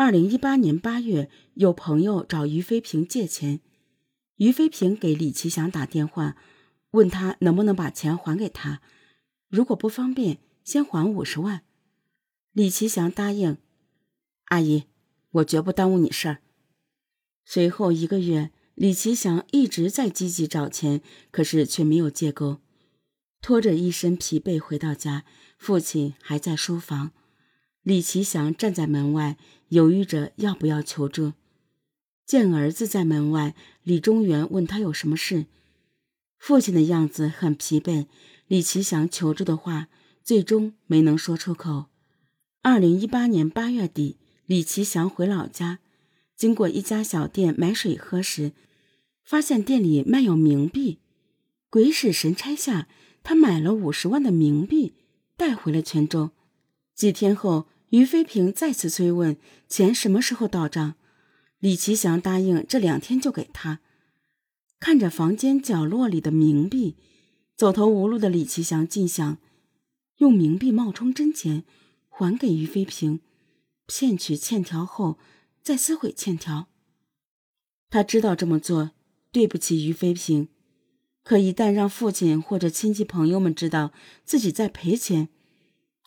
二零一八年八月，有朋友找于飞平借钱，于飞平给李奇祥打电话，问他能不能把钱还给他，如果不方便，先还五十万。李奇祥答应。阿姨，我绝不耽误你事儿。随后一个月，李奇祥一直在积极找钱，可是却没有借够。拖着一身疲惫回到家，父亲还在书房。李奇祥站在门外，犹豫着要不要求助。见儿子在门外，李中原问他有什么事。父亲的样子很疲惫，李奇祥求助的话最终没能说出口。二零一八年八月底，李奇祥回老家，经过一家小店买水喝时，发现店里卖有冥币。鬼使神差下，他买了五十万的冥币，带回了泉州。几天后，于飞平再次催问钱什么时候到账，李奇祥答应这两天就给他。看着房间角落里的冥币，走投无路的李奇祥竟想用冥币冒充真钱还给于飞平，骗取欠条后再撕毁欠条。他知道这么做对不起于飞平，可一旦让父亲或者亲戚朋友们知道自己在赔钱。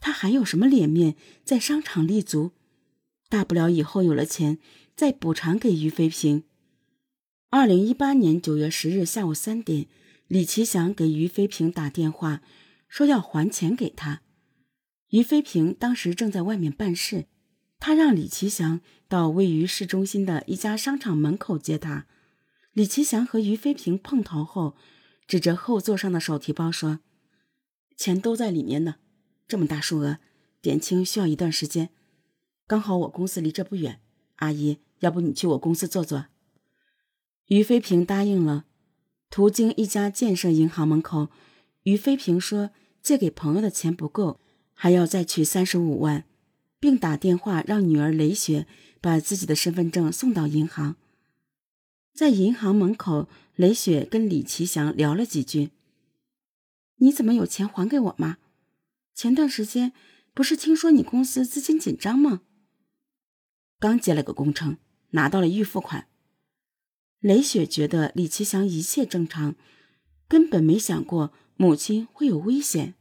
他还有什么脸面在商场立足？大不了以后有了钱再补偿给于飞平。二零一八年九月十日下午三点，李奇祥给于飞平打电话，说要还钱给他。于飞平当时正在外面办事，他让李奇祥到位于市中心的一家商场门口接他。李奇祥和于飞平碰头后，指着后座上的手提包说：“钱都在里面呢。”这么大数额，点清需要一段时间。刚好我公司离这不远，阿姨，要不你去我公司坐坐？于飞平答应了。途经一家建设银行门口，于飞平说借给朋友的钱不够，还要再取三十五万，并打电话让女儿雷雪把自己的身份证送到银行。在银行门口，雷雪跟李奇祥聊了几句：“你怎么有钱还给我吗？”前段时间不是听说你公司资金紧张吗？刚接了个工程，拿到了预付款。雷雪觉得李奇祥一切正常，根本没想过母亲会有危险。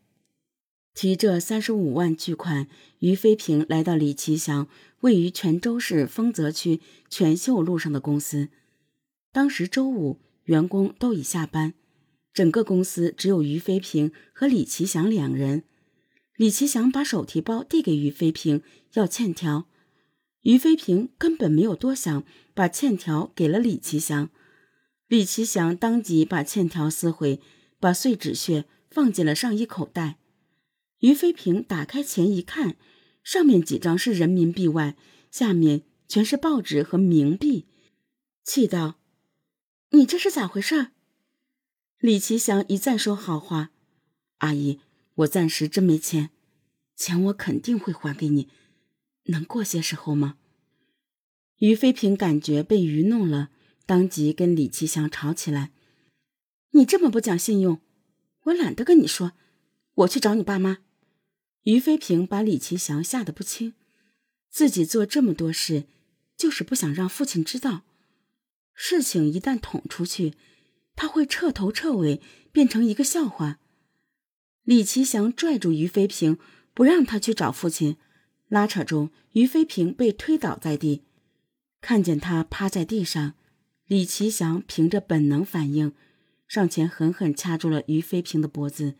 提着三十五万巨款，于飞平来到李奇祥位于泉州市丰泽区泉秀路上的公司。当时周五，员工都已下班，整个公司只有于飞平和李奇祥两人。李奇祥把手提包递给于飞平，要欠条。于飞平根本没有多想，把欠条给了李奇祥。李奇祥当即把欠条撕毁，把碎纸屑放进了上衣口袋。于飞平打开钱一看，上面几张是人民币外，下面全是报纸和冥币，气道：“你这是咋回事？”李奇祥一再说好话：“阿姨。”我暂时真没钱，钱我肯定会还给你，能过些时候吗？于飞平感觉被愚弄了，当即跟李奇祥吵起来：“你这么不讲信用，我懒得跟你说，我去找你爸妈。”于飞平把李奇祥吓得不轻，自己做这么多事，就是不想让父亲知道，事情一旦捅出去，他会彻头彻尾变成一个笑话。李奇祥拽住于飞平，不让他去找父亲。拉扯中，于飞平被推倒在地。看见他趴在地上，李奇祥凭着本能反应，上前狠狠掐住了于飞平的脖子，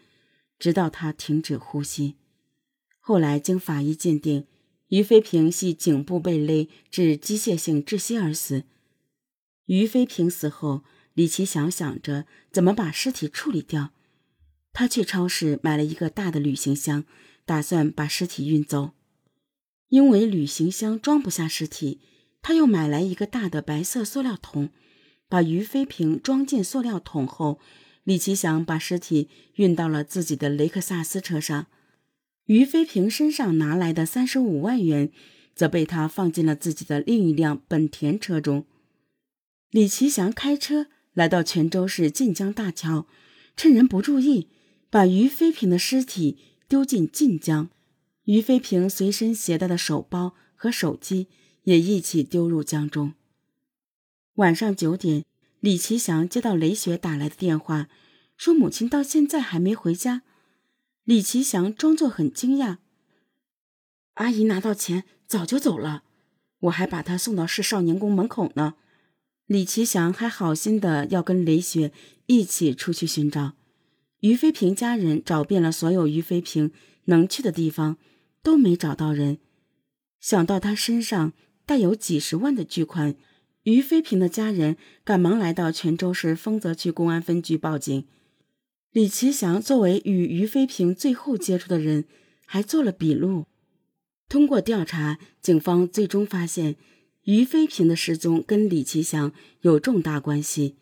直到他停止呼吸。后来经法医鉴定，于飞平系颈部被勒致机械性窒息而死。于飞平死后，李奇祥想着怎么把尸体处理掉。他去超市买了一个大的旅行箱，打算把尸体运走。因为旅行箱装不下尸体，他又买来一个大的白色塑料桶，把于飞平装进塑料桶后，李奇祥把尸体运到了自己的雷克萨斯车上。于飞平身上拿来的三十五万元，则被他放进了自己的另一辆本田车中。李奇祥开车来到泉州市晋江大桥，趁人不注意。把于飞平的尸体丢进晋江，于飞平随身携带的手包和手机也一起丢入江中。晚上九点，李奇祥接到雷雪打来的电话，说母亲到现在还没回家。李奇祥装作很惊讶：“阿姨拿到钱早就走了，我还把她送到市少年宫门口呢。”李奇祥还好心的要跟雷雪一起出去寻找。于飞平家人找遍了所有于飞平能去的地方，都没找到人。想到他身上带有几十万的巨款，于飞平的家人赶忙来到泉州市丰泽区公安分局报警。李奇祥作为与于飞平最后接触的人，还做了笔录。通过调查，警方最终发现于飞平的失踪跟李奇祥有重大关系。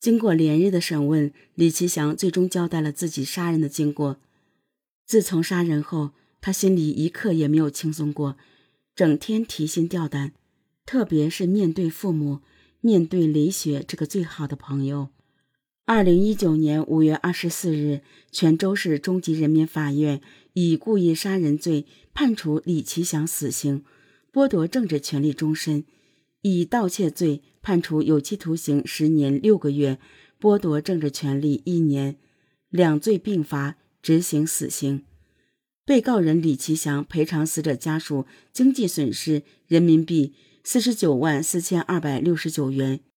经过连日的审问，李奇祥最终交代了自己杀人的经过。自从杀人后，他心里一刻也没有轻松过，整天提心吊胆，特别是面对父母，面对雷雪这个最好的朋友。二零一九年五月二十四日，泉州市中级人民法院以故意杀人罪判处李奇祥死刑，剥夺政治权利终身。以盗窃罪判处有期徒刑十年六个月，剥夺政治权利一年，两罪并罚，执行死刑。被告人李其祥赔偿死者家属经济损失人民币四十九万四千二百六十九元。